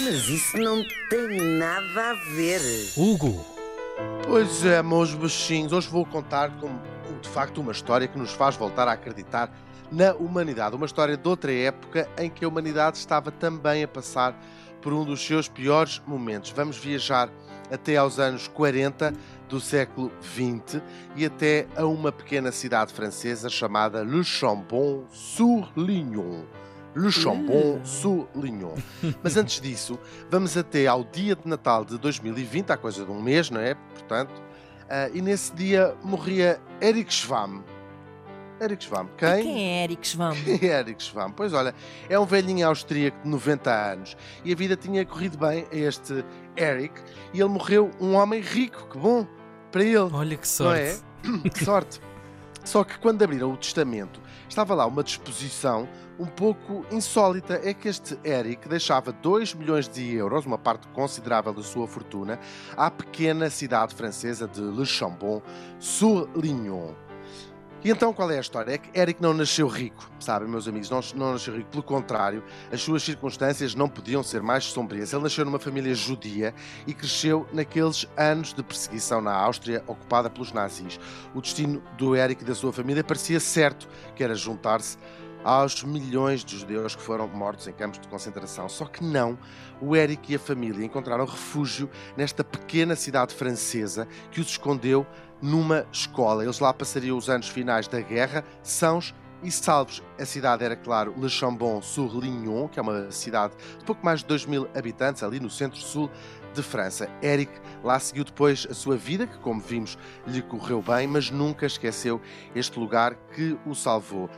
Mas isso não tem nada a ver. Hugo, Pois é, meus bichinhos, hoje vou contar como, de facto uma história que nos faz voltar a acreditar na humanidade. Uma história de outra época em que a humanidade estava também a passar por um dos seus piores momentos. Vamos viajar até aos anos 40 do século XX e até a uma pequena cidade francesa chamada Le Chambon-sur-Lignon. Le Chambon-sur-Lignon. Mas antes disso, vamos até ao dia de Natal de 2020, há coisa de um mês, não é? Portanto, ah, e nesse dia morria Eric Schwamm. Eric Schwamm, quem? Quem é Eric Schwamm? Quem é Eric Schwamm? Pois olha, é um velhinho austríaco de 90 anos e a vida tinha corrido bem a este Eric e ele morreu um homem rico, que bom para ele. olha que Não é? sorte. Que sorte. Só que quando abriram o testamento, estava lá uma disposição um pouco insólita. É que este Eric deixava 2 milhões de euros, uma parte considerável da sua fortuna, à pequena cidade francesa de Le Chambon-sur-Lignon. E então qual é a história? É que Eric não nasceu rico, sabem, meus amigos? Não, não nasceu rico. Pelo contrário, as suas circunstâncias não podiam ser mais sombrias. Ele nasceu numa família judia e cresceu naqueles anos de perseguição na Áustria, ocupada pelos nazis. O destino do Eric e da sua família parecia certo, que era juntar-se aos milhões de judeus que foram mortos em campos de concentração. Só que não, o Eric e a família encontraram refúgio nesta pequena cidade francesa que os escondeu numa escola. Eles lá passariam os anos finais da guerra, sãos e salvos. A cidade era, claro, Le Chambon-sur-Lignon, que é uma cidade de pouco mais de 2 mil habitantes, ali no centro-sul de França. Eric lá seguiu depois a sua vida, que, como vimos, lhe correu bem, mas nunca esqueceu este lugar que o salvou.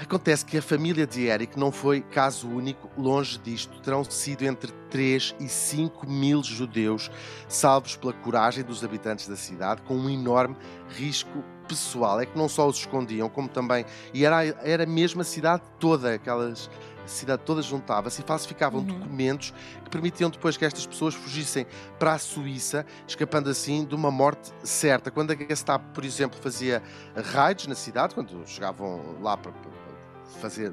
Acontece que a família de Eric não foi caso único, longe disto. Terão sido entre 3 e 5 mil judeus salvos pela coragem dos habitantes da cidade, com um enorme risco pessoal. É que não só os escondiam, como também. E era, era mesmo a cidade toda, aquelas. A cidade toda juntava-se e falsificavam Uhum. documentos que permitiam depois que estas pessoas fugissem para a Suíça, escapando assim de uma morte certa. Quando a Gestapo, por exemplo, fazia raids na cidade, quando chegavam lá para para fazer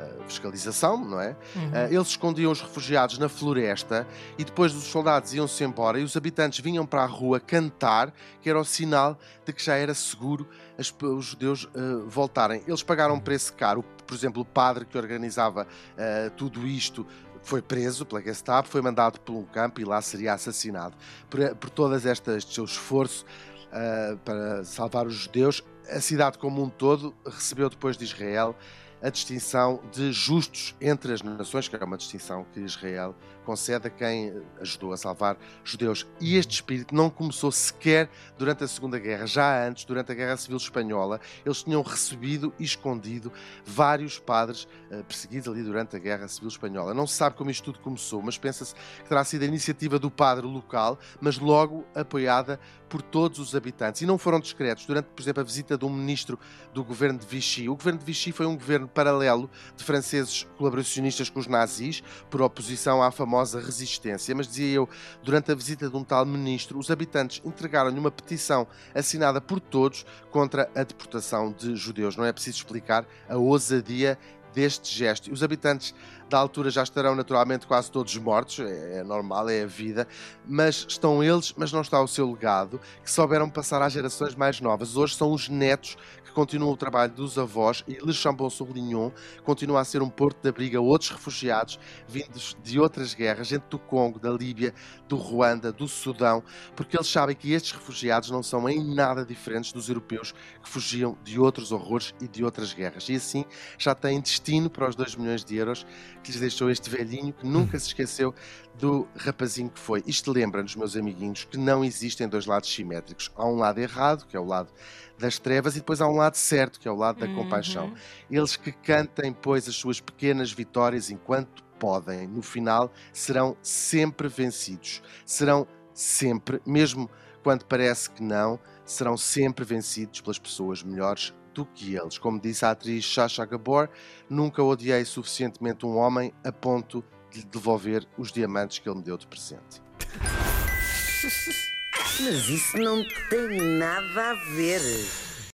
eh, fiscalização, não é? Uhum. Eh, Eles escondiam os refugiados na floresta e depois os soldados iam-se embora e os habitantes vinham para a rua cantar, que era o sinal de que já era seguro as- os judeus eh, voltarem. Eles pagaram um preço caro. Por exemplo, o padre que organizava eh, tudo isto foi preso pela Gestapo, foi mandado para um campo e lá seria assassinado. Por, por todas estas seu esforço eh, para salvar os judeus, a cidade como um todo recebeu depois de Israel a distinção de justos entre as nações, que é uma distinção que Israel concede a quem ajudou a salvar judeus. E este espírito não começou sequer durante a Segunda Guerra, já antes, durante a Guerra Civil Espanhola, eles tinham recebido e escondido vários padres eh, perseguidos ali durante a Guerra Civil Espanhola. Não se sabe como isto tudo começou, mas pensa-se que terá sido a iniciativa do padre local, mas logo apoiada por todos os habitantes. E não foram discretos. Durante, por exemplo, a visita de um ministro do governo de Vichy. O governo de Vichy foi um governo paralelo de franceses colaboracionistas com os nazis, por oposição à famosa resistência. Mas dizia eu, durante a visita de um tal ministro, os habitantes entregaram-lhe uma petição assinada por todos contra a deportação de judeus. Não é preciso explicar a ousadia deste gesto. E os habitantes da altura já estarão naturalmente quase todos mortos, é, é normal, é a vida, mas estão eles, mas não está o seu legado, que souberam passar às gerações mais novas. Hoje são os netos que continuam o trabalho dos avós e Le Chambon-sur-Lignon continua a ser um porto de abrigo a outros refugiados vindos de outras guerras, gente do Congo, da Líbia, do Ruanda, do Sudão, porque eles sabem que estes refugiados não são em nada diferentes dos europeus que fugiam de outros horrores e de outras guerras. E assim já têm destino para os 2 milhões de euros que lhes deixou este velhinho que nunca se esqueceu do rapazinho que foi. Isto lembra-nos, meus amiguinhos, que não existem dois lados simétricos. Há um lado errado, que é o lado das trevas, e depois há um lado certo, que é o lado da Uhum. compaixão. Eles que cantem, pois, as suas pequenas vitórias enquanto podem, no final serão sempre vencidos. Serão sempre, mesmo quando parece que não, serão sempre vencidos pelas pessoas melhores do que eles. Como disse a atriz Sasha Gabor, nunca odiei suficientemente um homem a ponto de lhe devolver os diamantes que ele me deu de presente. Mas isso não tem nada a ver.